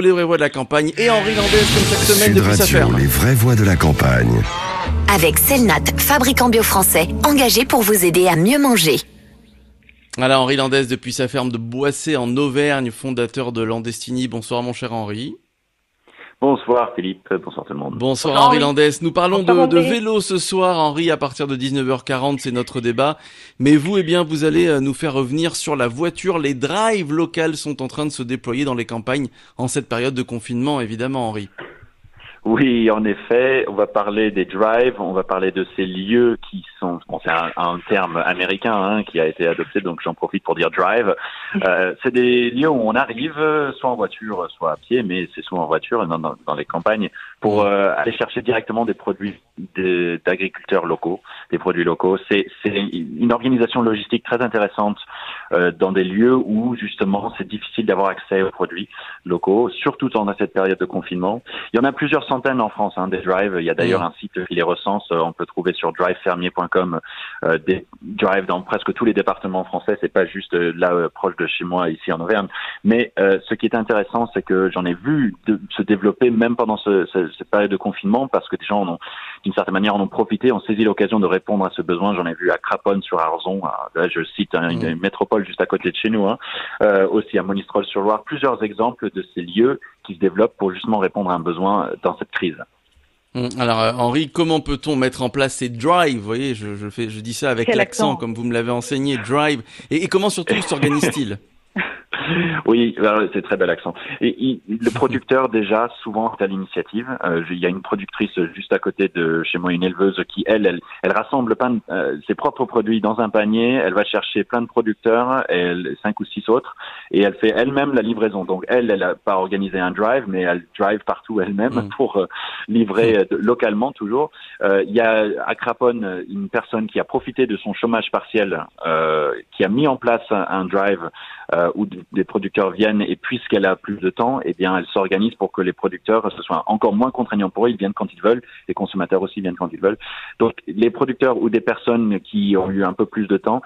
Les vraies voix de la campagne et Henri Landès comme chaque semaine Sud depuis sa ferme. les vraies voix de la campagne. Avec Selnat, fabricant bio français, engagé pour vous aider à mieux manger. Voilà Henri Landès depuis sa ferme de Boissé en Auvergne, fondateur de Landestini. Bonsoir mon cher Henri. Bonsoir Philippe, bonsoir tout le monde. Bonsoir Bonsoir, Henri. Landès. Nous parlons de, Bonsoir, de vélo ce soir Henri à partir de 19h40, c'est notre débat. Mais vous eh bien vous allez euh, nous faire revenir sur la voiture. Les drives locales sont en train de se déployer dans les campagnes en cette période de confinement évidemment Henri. Oui, en effet, on va parler des drives, on va parler de ces lieux qui sont, bon, c'est un, un terme américain hein, qui a été adopté, donc j'en profite pour dire drive. Euh, c'est des lieux où on arrive, soit en voiture, soit à pied, mais c'est souvent en voiture dans, dans, dans les campagnes, pour euh, aller chercher directement des produits d'agriculteurs locaux, des produits locaux. C'est une organisation logistique très intéressante euh, dans des lieux où justement c'est difficile d'avoir accès aux produits locaux, surtout dans cette période de confinement. Il y en a plusieurs centaines en France, hein, des drives. Il y a d'ailleurs un site qui les recense. Euh, On peut trouver sur drivefermier.com euh, des drives dans presque tous les départements français. C'est pas juste euh, là euh, proche de chez moi ici en Auvergne. Mais euh, ce qui est intéressant, c'est que j'en ai vu de- se développer même pendant ce, ce- cette période de confinement parce que des gens en ont, d'une certaine manière, en ont profité, ont saisi l'occasion de répondre à ce besoin. J'en ai vu à Craponne sur Arzon. Là, je cite hein, une, une métropole juste à côté de chez nous. Hein, euh, aussi à Monistrol-sur-Loire. Plusieurs exemples de ces lieux qui se développent pour justement répondre à un besoin dans cette crise. Hum, Alors euh, Henri, comment peut-on mettre en place ces drives? Vous voyez, je, je fais, je dis ça avec l'accent accent? comme vous me l'avez enseigné, drive. Et, et comment surtout s'organise-t-il? Oui, c'est très bel accent. Et il- le producteur déjà souvent est à l'initiative. Euh, il y a une productrice juste à côté de chez moi, une éleveuse qui elle, elle, elle rassemble plein de, euh, ses propres produits dans un panier. Elle va chercher plein de producteurs, elle, cinq ou six autres, et elle fait elle-même la livraison. Donc elle, elle a pas organisé un drive, mais elle drive partout elle-même Mm. pour euh, livrer localement toujours. Il y a à Craponne une personne qui a profité de son chômage partiel, qui a mis en place un, un drive euh, où des producteurs viennent et puisqu'elle a plus de temps, eh bien, elle s'organise pour que les producteurs, ce soit encore moins contraignant pour eux, ils viennent quand ils veulent, les consommateurs aussi viennent quand ils veulent. Donc, les producteurs ou des personnes qui ont eu un peu plus de temps,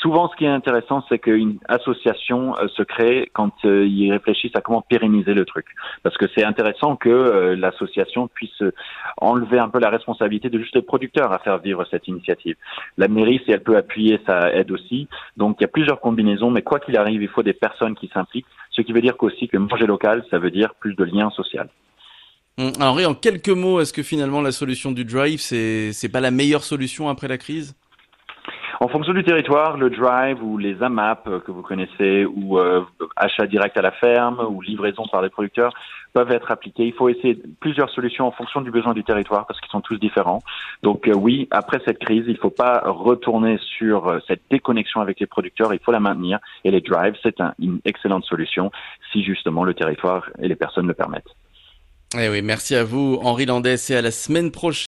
souvent, ce qui est intéressant, c'est qu'une association euh, se crée quand euh, ils réfléchissent à comment pérenniser le truc, parce que c'est intéressant que euh, l'association puisse enlever un peu la responsabilité de juste les producteurs à faire vivre cette initiative. La mairie, si elle peut appuyer, ça aide aussi. Donc il y a plusieurs combinaisons, mais quoi qu'il arrive, il faut des personnes qui s'impliquent, ce qui veut dire qu'aussi que manger local, ça veut dire plus de liens sociaux. Hum, Alors Henri, en quelques mots, est-ce que finalement la solution du drive, c'est pas la meilleure solution après la crise? En fonction du territoire, le drive ou les AMAP euh, que vous connaissez, ou euh, achat direct à la ferme, ou livraison par les producteurs, peuvent être appliqués. Il faut essayer plusieurs solutions en fonction du besoin du territoire parce qu'ils sont tous différents. Donc euh, oui, après cette crise, il ne faut pas retourner sur euh, cette déconnexion avec les producteurs, il faut la maintenir. Et les drives, c'est un- une excellente solution si justement le territoire et les personnes le permettent. Eh oui, merci à vous Henri Landès et à la semaine prochaine.